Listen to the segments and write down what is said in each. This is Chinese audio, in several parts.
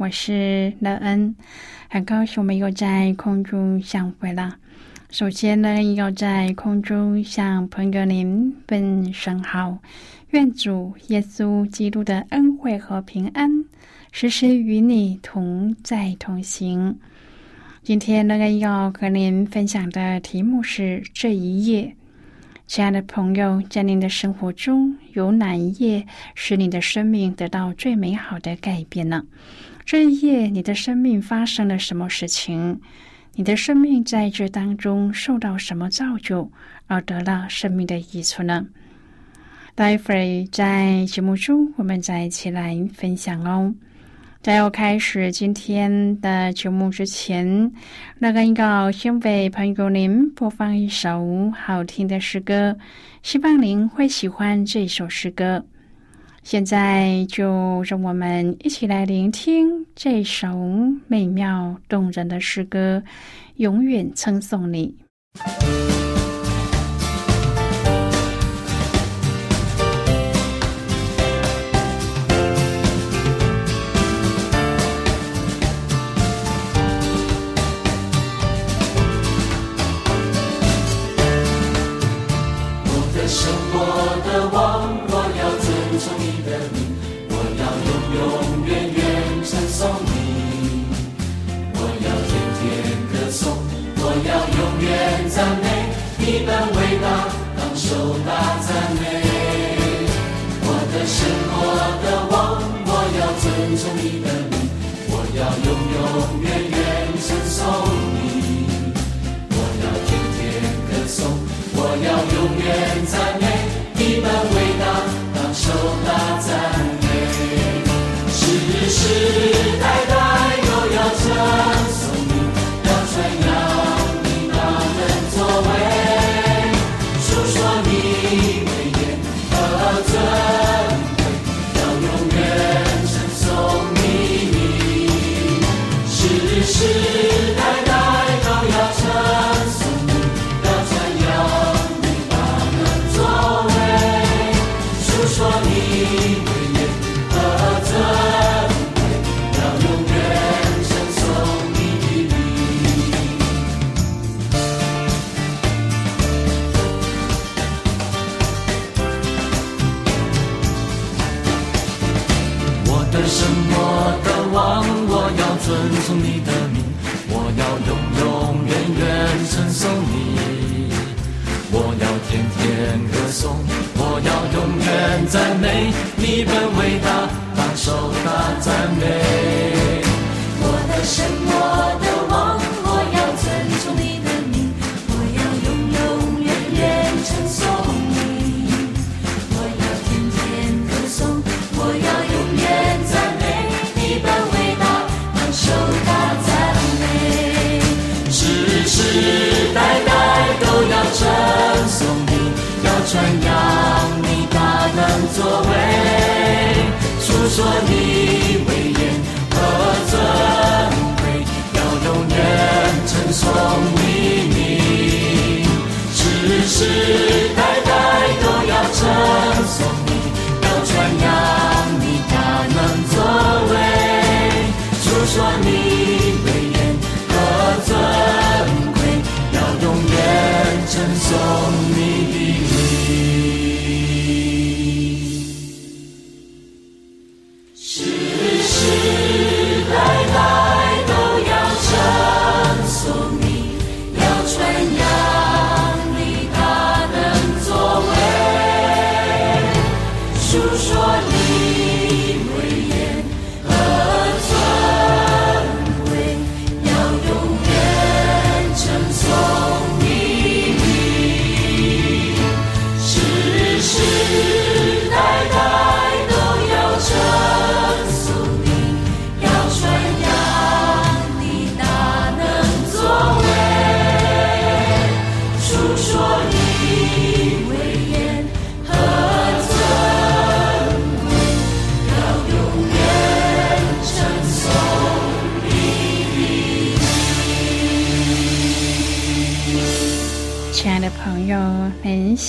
我是乐恩，很高兴我们又在空中相会了。首先呢，要在空中向朋友您问声好，愿主耶稣基督的恩惠和平安时时与你同在同行。今天呢，要和您分享的题目是这一页。亲爱的朋友，在您的生活中有哪一页使你的生命得到最美好的改变呢？这一夜，你的生命发生了什么事情？你的生命在这当中受到什么造就，而得了生命的益处呢？待会儿在节目中，我们再一起来分享哦。在要开始今天的节目之前，那个要先为朋友您播放一首好听的诗歌，希望您会喜欢这首诗歌。现在就让我们一起来聆听这首美妙动人的诗歌，永远称颂你。要永永远远称颂你，我要天天歌颂，我要永远赞美你们伟大，当受大赞美，世世代代都要称。什么的王，我要遵从你的命，我要永永远远称颂你，我要天天歌颂，我要永远赞美你，本伟大，当手大赞美。传扬你大能作为，诉说你威严和尊贵，要永远称颂你，世世代代都要称颂你。要传扬你大能作为，述说你威严和尊贵，要永远称颂。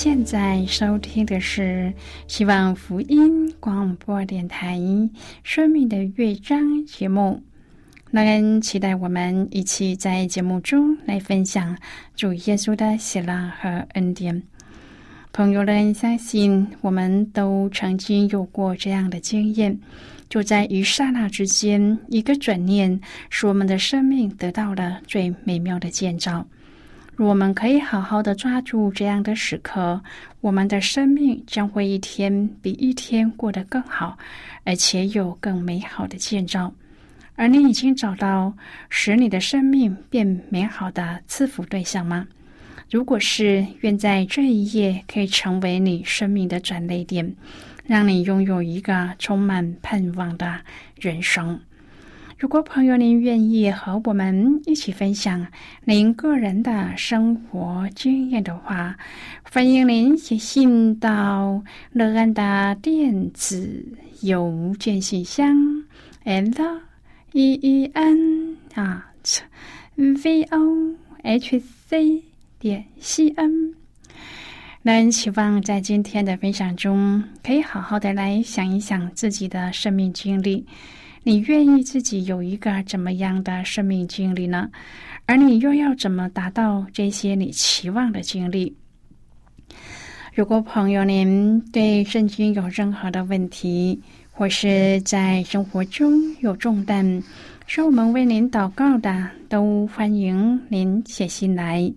现在收听的是希望福音广播电台《生命的乐章》节目。那人期待我们一起在节目中来分享主耶稣的喜乐和恩典。朋友们，相信我们都曾经有过这样的经验，就在一刹那之间，一个转念，使我们的生命得到了最美妙的建造。我们可以好好的抓住这样的时刻，我们的生命将会一天比一天过得更好，而且有更美好的建造。而你已经找到使你的生命变美好的赐福对象吗？如果是，愿在这一夜可以成为你生命的转捩点，让你拥有一个充满盼望的人生。如果朋友您愿意和我们一起分享您个人的生活经验的话，欢迎您写信到乐安的电子邮件信箱：l e e n at v o h c 点 c n。那希望在今天的分享中，可以好好的来想一想自己的生命经历。你愿意自己有一个怎么样的生命经历呢？而你又要怎么达到这些你期望的经历？如果朋友您对圣经有任何的问题，或是在生活中有重担，需要我们为您祷告的，都欢迎您写信来。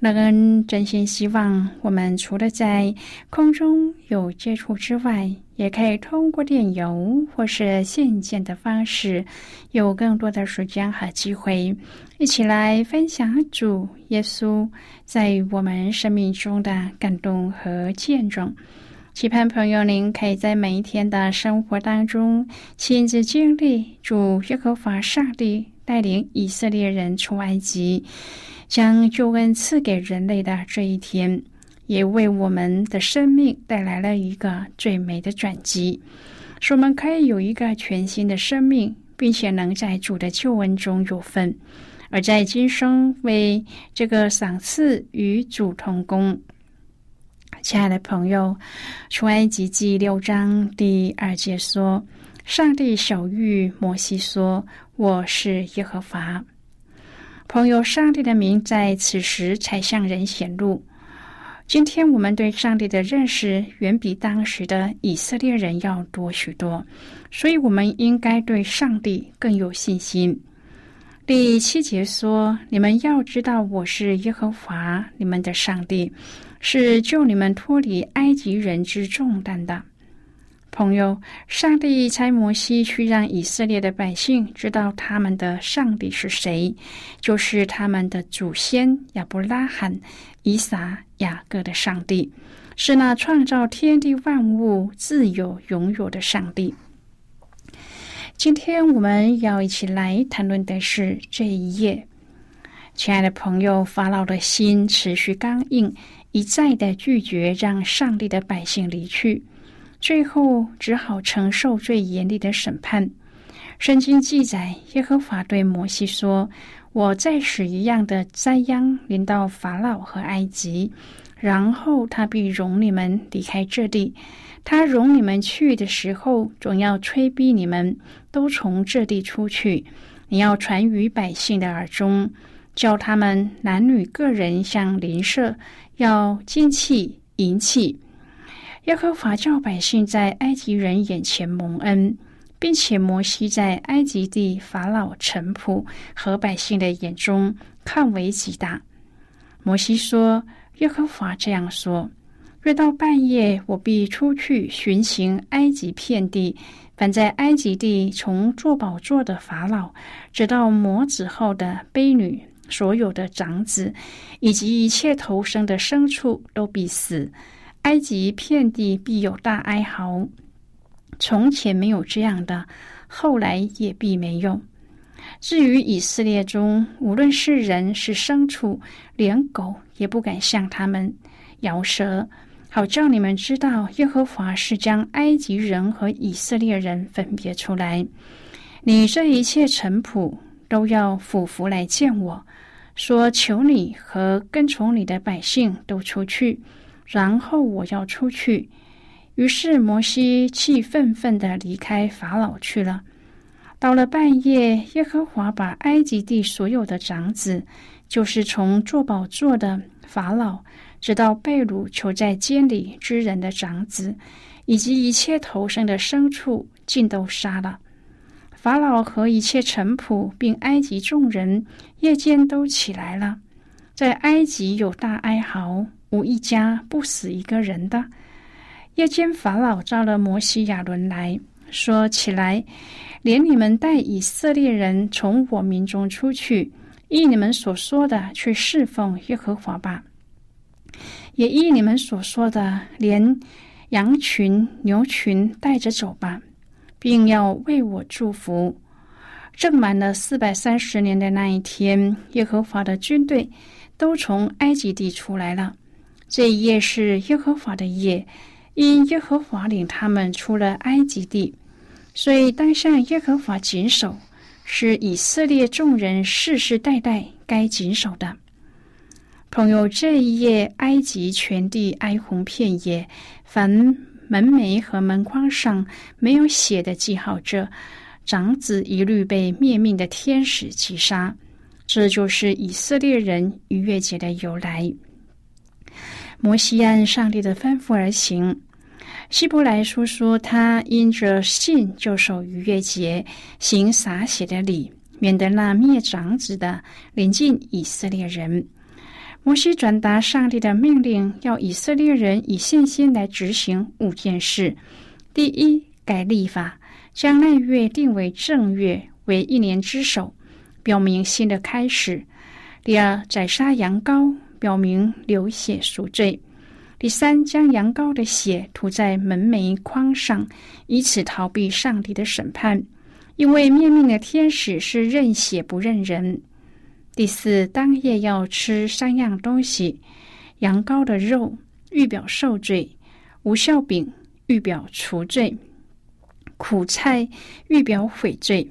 乐恩真心希望，我们除了在空中有接触之外，也可以通过电邮或是信件的方式，有更多的时间和机会，一起来分享主耶稣在我们生命中的感动和见证。期盼朋友您可以在每一天的生活当中亲自经历主耶和华上帝带领以色列人出埃及。将救恩赐给人类的这一天，也为我们的生命带来了一个最美的转机，使我们可以有一个全新的生命，并且能在主的救恩中有份，而在今生为这个赏赐与主同工。亲爱的朋友，出埃及记六章第二节说：“上帝小谕摩西说，我是耶和华。”朋友，上帝的名在此时才向人显露。今天我们对上帝的认识远比当时的以色列人要多许多，所以我们应该对上帝更有信心。第七节说：“你们要知道，我是耶和华你们的上帝，是救你们脱离埃及人之重担的。”朋友，上帝差摩西去让以色列的百姓知道他们的上帝是谁，就是他们的祖先亚伯拉罕、以撒、雅各的上帝，是那创造天地万物、自有永有的上帝。今天我们要一起来谈论的是这一页。亲爱的朋友，法老的心持续刚硬，一再的拒绝让上帝的百姓离去。最后只好承受最严厉的审判。圣经记载，耶和华对摩西说：“我再使一样的灾殃临到法老和埃及，然后他必容你们离开这地。他容你们去的时候，总要催逼你们都从这地出去。你要传于百姓的耳中，叫他们男女个人向邻舍要金器银器。”耶和华叫百姓在埃及人眼前蒙恩，并且摩西在埃及地法老臣仆和百姓的眼中看为极大。摩西说：“耶和华这样说：约到半夜，我必出去巡行埃及遍地，凡在埃及地从做宝座的法老，直到磨子后的婢女，所有的长子，以及一切投生的牲畜，都必死。”埃及遍地必有大哀嚎，从前没有这样的，后来也必没有。至于以色列中，无论是人是牲畜，连狗也不敢向他们摇舌，好叫你们知道，耶和华是将埃及人和以色列人分别出来。你这一切臣仆都要俯伏来见我，说：“求你和跟从你的百姓都出去，然后我要出去。”于是摩西气愤愤的离开法老去了。到了半夜，耶和华把埃及地所有的长子，就是从做宝座的法老，直到被掳囚在监里之人的长子，以及一切投生的牲畜，尽都杀了。法老和一切臣仆，并埃及众人，夜间都起来了，在埃及有大哀嚎，无一家不死一个人的。夜间，法老召了摩西亚伦来说：“起来，连你们带以色列人从我民中出去，依你们所说的去侍奉耶和华吧。也依你们所说的，连羊群、牛群带着走吧，并要为我祝福。”正满了四百三十年的那一天，耶和华的军队都从埃及地出来了。这一夜是耶和华的夜。因耶和华领他们出了埃及地，所以当向耶和华谨守，是以色列众人世世代代该谨守的。朋友，这一夜埃及全地哀鸿遍野，凡门楣和门框上没有血的记号者，长子一律被灭命的天使击杀。这就是以色列人逾越节的由来。摩西按上帝的吩咐而行。希伯来书说，他因着信就守逾越节，行洒血的礼，免得那灭长子的临近以色列人。摩西转达上帝的命令，要以色列人以信心来执行五件事：第一，改立法，将那月定为正月，为一年之首，表明新的开始；第二，宰杀羊羔，表明流血赎罪。第三，将羊羔的血涂在门楣框上，以此逃避上帝的审判，因为灭命的天使是认血不认人。第四，当夜要吃三样东西：羊羔的肉，预表受罪；无效饼，预表除罪；苦菜，预表悔罪。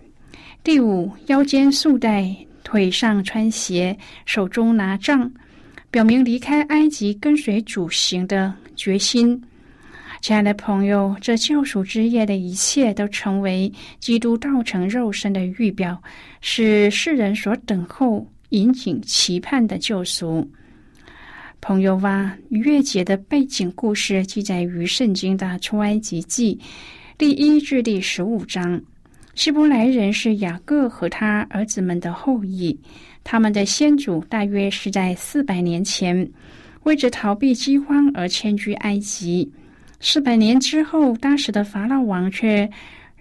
第五，腰间束带，腿上穿鞋，手中拿杖。表明离开埃及跟随主行的决心，亲爱的朋友，这救赎之夜的一切都成为基督道成肉身的预表，是世人所等候、引颈期盼的救赎。朋友哇，逾越节的背景故事记载于圣经的出埃及记第一至第十五章。希伯来人是雅各和他儿子们的后裔。他们的先祖大约是在四百年前，为着逃避饥荒而迁居埃及。四百年之后，当时的法老王却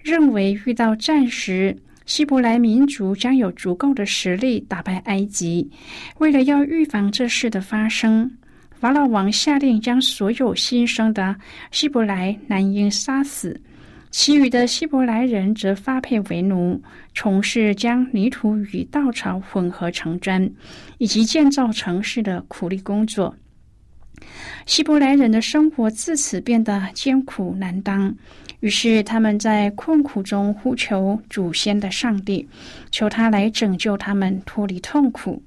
认为遇到战时，希伯来民族将有足够的实力打败埃及。为了要预防这事的发生，法老王下令将所有新生的希伯来男婴杀死。其余的希伯来人则发配为奴，从事将泥土与稻草混合成砖，以及建造城市的苦力工作。希伯来人的生活自此变得艰苦难当，于是他们在困苦中呼求祖先的上帝，求他来拯救他们脱离痛苦。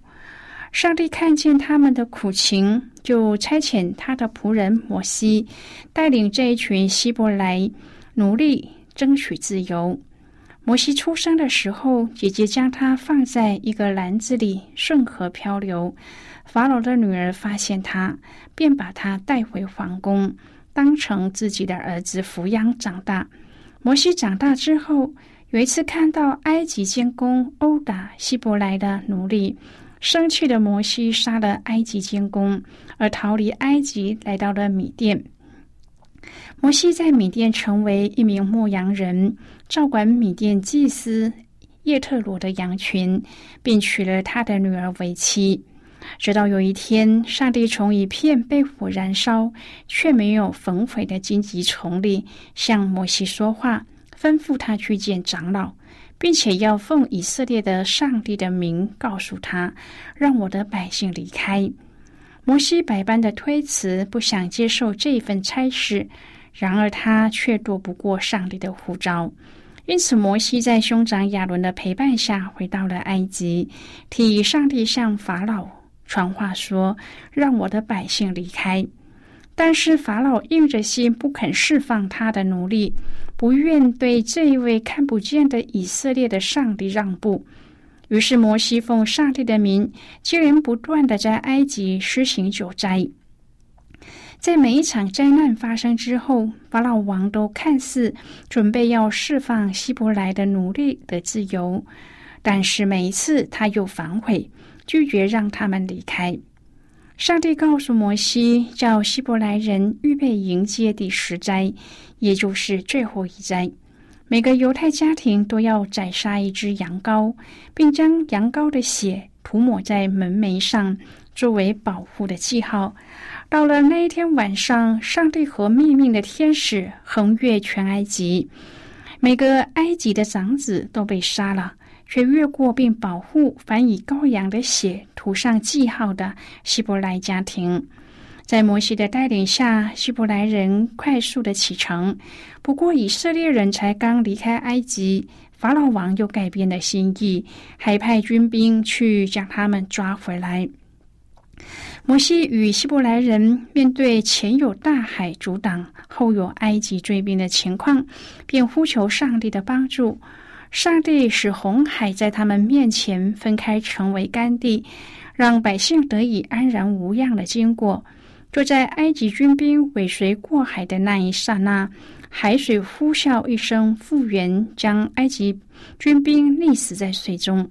上帝看见他们的苦情，就差遣他的仆人摩西，带领这一群希伯来。努力争取自由。摩西出生的时候，姐姐将他放在一个篮子里，顺河漂流。法老的女儿发现他，便把他带回皇宫，当成自己的儿子抚养长大。摩西长大之后，有一次看到埃及监工殴打希伯来的奴隶，生气的摩西杀了埃及监工，而逃离埃及，来到了米甸。摩西在米甸成为一名牧羊人，照管米甸祭司叶特罗的羊群，并娶了他的女儿为妻。直到有一天，上帝从一片被火燃烧却没有焚毁的荆棘丛里向摩西说话，吩咐他去见长老，并且要奉以色列的上帝的名告诉他，让我的百姓离开。摩西百般的推辞，不想接受这份差事，然而他却躲不过上帝的呼召。因此，摩西在兄长亚伦的陪伴下回到了埃及，替上帝向法老传话说：“让我的百姓离开。”但是法老硬着心不肯释放他的奴隶，不愿对这一位看不见的以色列的上帝让步。于是摩西奉上帝的名，接连不断的在埃及施行九灾。在每一场灾难发生之后，法老王都看似准备要释放希伯来的奴隶的自由，但是每一次他又反悔，拒绝让他们离开。上帝告诉摩西，叫希伯来人预备迎接第十灾，也就是最后一灾。每个犹太家庭都要宰杀一只羊羔，并将羊羔的血涂抹在门楣上，作为保护的记号。到了那一天晚上，上帝和命令的天使横越全埃及，每个埃及的长子都被杀了。却越过并保护凡以羔羊的血涂上记号的希伯来家庭，在摩西的带领下，希伯来人快速的启程。不过，以色列人才刚离开埃及，法老王又改变了心意，还派军兵去将他们抓回来。摩西与希伯来人面对前有大海阻挡，后有埃及追兵的情况，便呼求上帝的帮助。上帝使红海在他们面前分开，成为干地，让百姓得以安然无恙的经过。就在埃及军兵尾随过海的那一刹那，海水呼啸一声复原，将埃及军兵溺死在水中。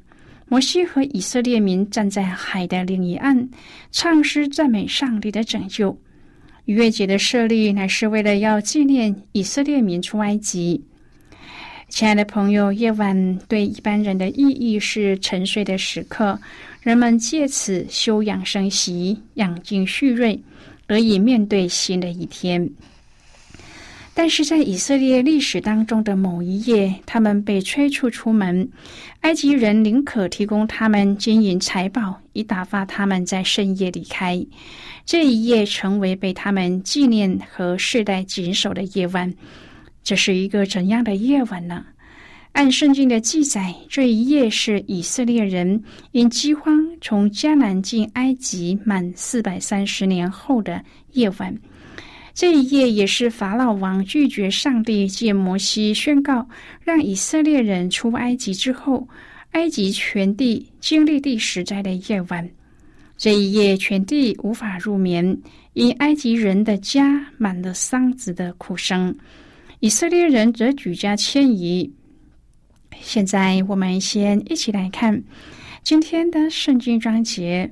摩西和以色列民站在海的另一岸，唱诗赞美上帝的拯救。逾越节的设立乃是为了要纪念以色列民出埃及。亲爱的朋友，夜晚对一般人的意义是沉睡的时刻，人们借此休养生息、养精蓄锐，得以面对新的一天。但是在以色列历史当中的某一夜，他们被催促出门，埃及人宁可提供他们金银财宝，以打发他们在深夜离开。这一夜成为被他们纪念和世代谨守的夜晚。这是一个怎样的夜晚呢？按圣经的记载，这一夜是以色列人因饥荒从迦南进埃及满四百三十年后的夜晚。这一夜也是法老王拒绝上帝借摩西宣告让以色列人出埃及之后，埃及全地经历第十灾的夜晚。这一夜，全地无法入眠，因埃及人的家满了丧子的哭声。以色列人则举家迁移。现在我们先一起来看今天的圣经章节。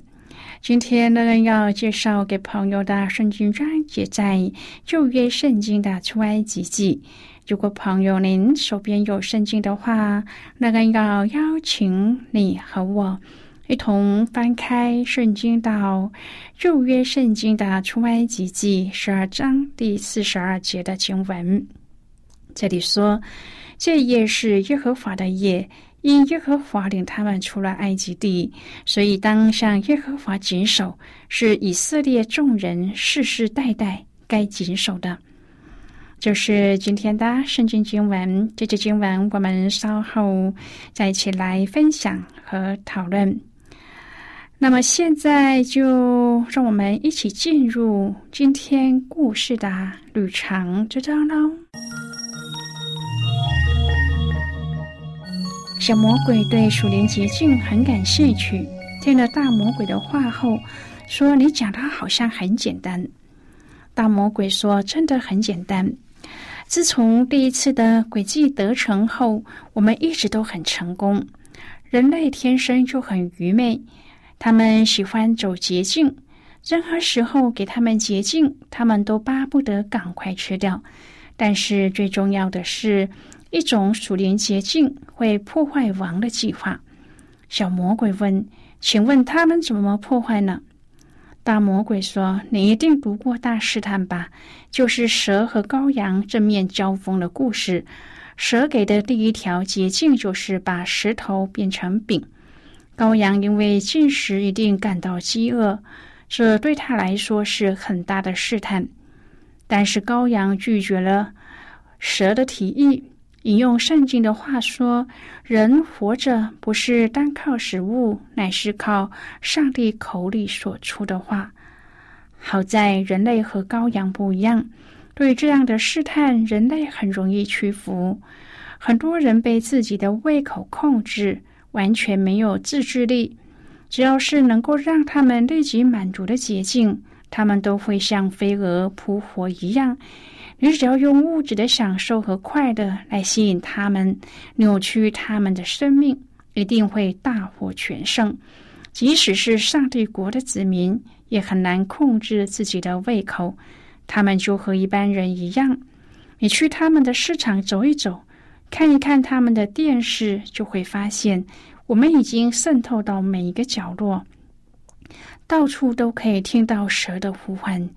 今天呢，要介绍给朋友的圣经章节在旧约圣经的出埃及记。如果朋友您手边有圣经的话，那个要邀请你和我一同翻开圣经到旧约圣经的出埃及记十二章第四十二节的经文。这里说，这夜是耶和华的夜，因耶和华领他们出了埃及地，所以当向耶和华谨守，是以色列众人世世代代该谨守的。就是今天的圣经经文，这节经文我们稍后再一起来分享和讨论。那么现在就让我们一起进入今天故事的旅程之中喽。小魔鬼对属灵捷径很感兴趣，听了大魔鬼的话后，说：“你讲的好像很简单。”大魔鬼说：“真的很简单。自从第一次的诡计得逞后，我们一直都很成功。人类天生就很愚昧，他们喜欢走捷径，任何时候给他们捷径，他们都巴不得赶快吃掉。但是最重要的是。”一种属灵捷径会破坏王的计划。小魔鬼问：“请问他们怎么破坏呢？”大魔鬼说：“你一定读过大试探吧？就是蛇和羔羊正面交锋的故事。蛇给的第一条捷径就是把石头变成饼。羔羊因为进食一定感到饥饿，这对他来说是很大的试探。但是羔羊拒绝了蛇的提议。”引用圣经的话说：“人活着不是单靠食物，乃是靠上帝口里所出的话。”好在人类和羔羊不一样，对这样的试探，人类很容易屈服。很多人被自己的胃口控制，完全没有自制力。只要是能够让他们立即满足的捷径，他们都会像飞蛾扑火一样。你只要用物质的享受和快乐来吸引他们，扭曲他们的生命，一定会大获全胜。即使是上帝国的子民，也很难控制自己的胃口。他们就和一般人一样，你去他们的市场走一走，看一看他们的电视，就会发现，我们已经渗透到每一个角落。到处都可以听到蛇的呼唤，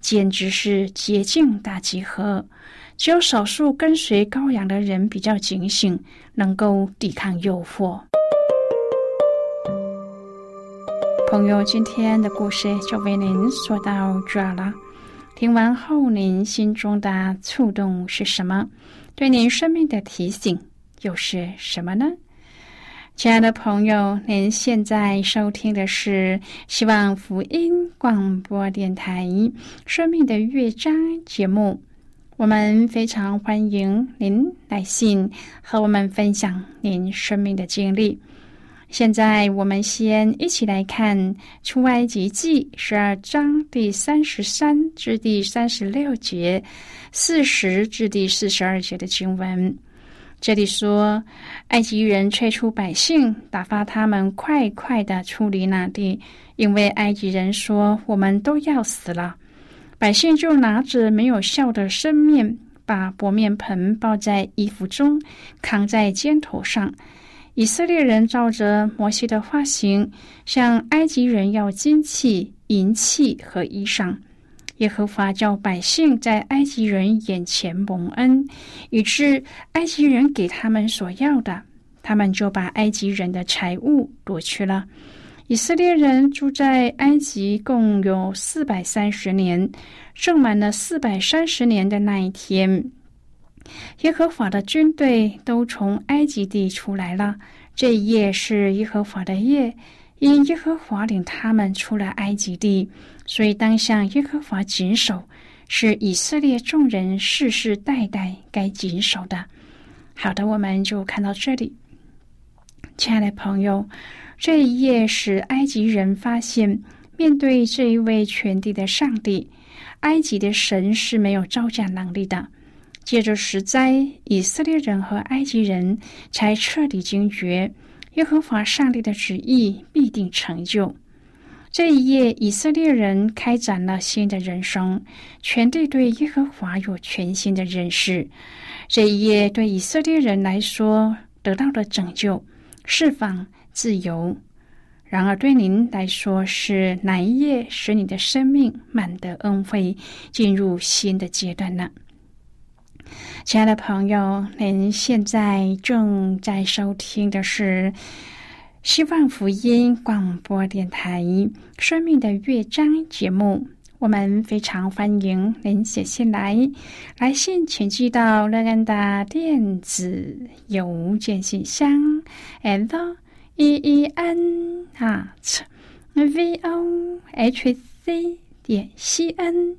简直是捷径大集合。只有少数跟随羔羊的人比较警醒，能够抵抗诱惑。朋友，今天的故事就为您说到这了。听完后，您心中的触动是什么？对您生命的提醒又是什么呢？亲爱的朋友，您现在收听的是希望福音广播电台《生命的乐章》节目。我们非常欢迎您来信和我们分享您生命的经历。现在，我们先一起来看《出埃及记》十二章第三十三至第三十六节、四十至第四十二节的经文。这里说，埃及人催促百姓，打发他们快快的出离那地，因为埃及人说：“我们都要死了。”百姓就拿着没有笑的生面，把薄面盆抱在衣服中，扛在肩头上。以色列人照着摩西的发型，向埃及人要金器、银器和衣裳。耶和华叫百姓在埃及人眼前蒙恩，以致埃及人给他们所要的，他们就把埃及人的财物夺去了。以色列人住在埃及共有四百三十年，正满了四百三十年的那一天，耶和华的军队都从埃及地出来了。这一夜是耶和华的夜。因耶和华领他们出了埃及地，所以当向耶和华谨守，是以色列众人世世代代该谨守的。好的，我们就看到这里。亲爱的朋友，这一页使埃及人发现，面对这一位全地的上帝，埃及的神是没有招架能力的。借着十灾，以色列人和埃及人才彻底惊觉。耶和华上帝的旨意必定成就。这一夜，以色列人开展了新的人生，全地对耶和华有全新的认识。这一夜，对以色列人来说，得到了拯救、释放、自由。然而，对您来说，是哪一夜使你的生命满得恩惠，进入新的阶段呢？亲爱的朋友，您现在正在收听的是希望福音广播电台《生命的乐章》节目。我们非常欢迎您写信来，来信请寄到乐安的电子邮件信箱：l e e n at v o h c 点 c n。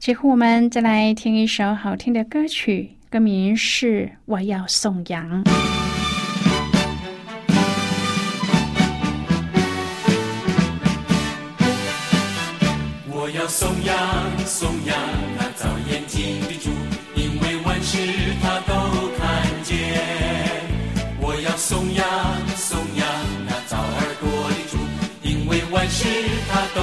最后，我们再来听一首好听的歌曲，歌名是《我要颂扬》。我要颂扬，颂扬那造眼睛的主，因为万事他都看见。我要颂扬，颂扬那造耳朵的主，因为万事他都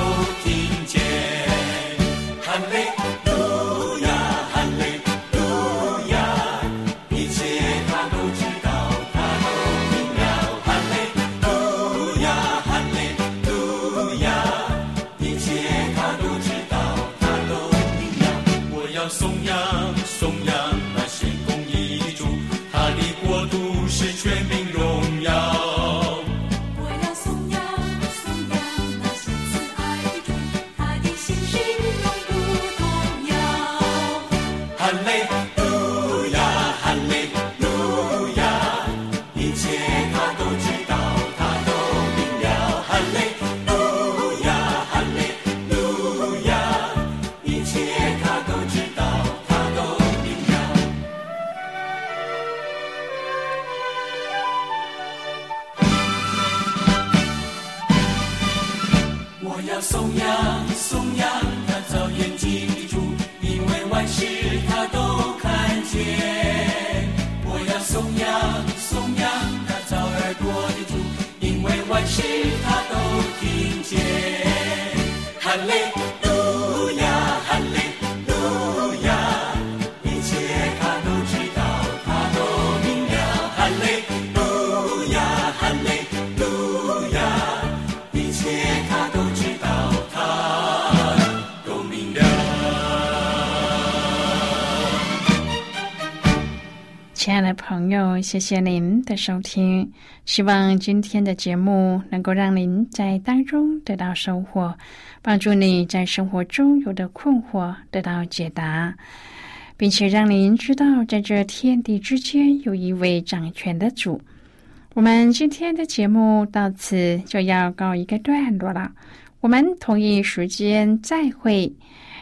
朋友，谢谢您的收听。希望今天的节目能够让您在当中得到收获，帮助你在生活中有的困惑得到解答，并且让您知道，在这天地之间有一位掌权的主。我们今天的节目到此就要告一个段落了，我们同一时间再会。